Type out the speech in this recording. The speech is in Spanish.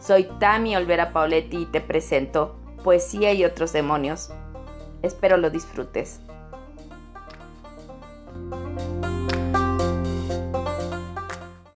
Soy Tami Olvera Pauletti y te presento Poesía y otros demonios. Espero lo disfrutes.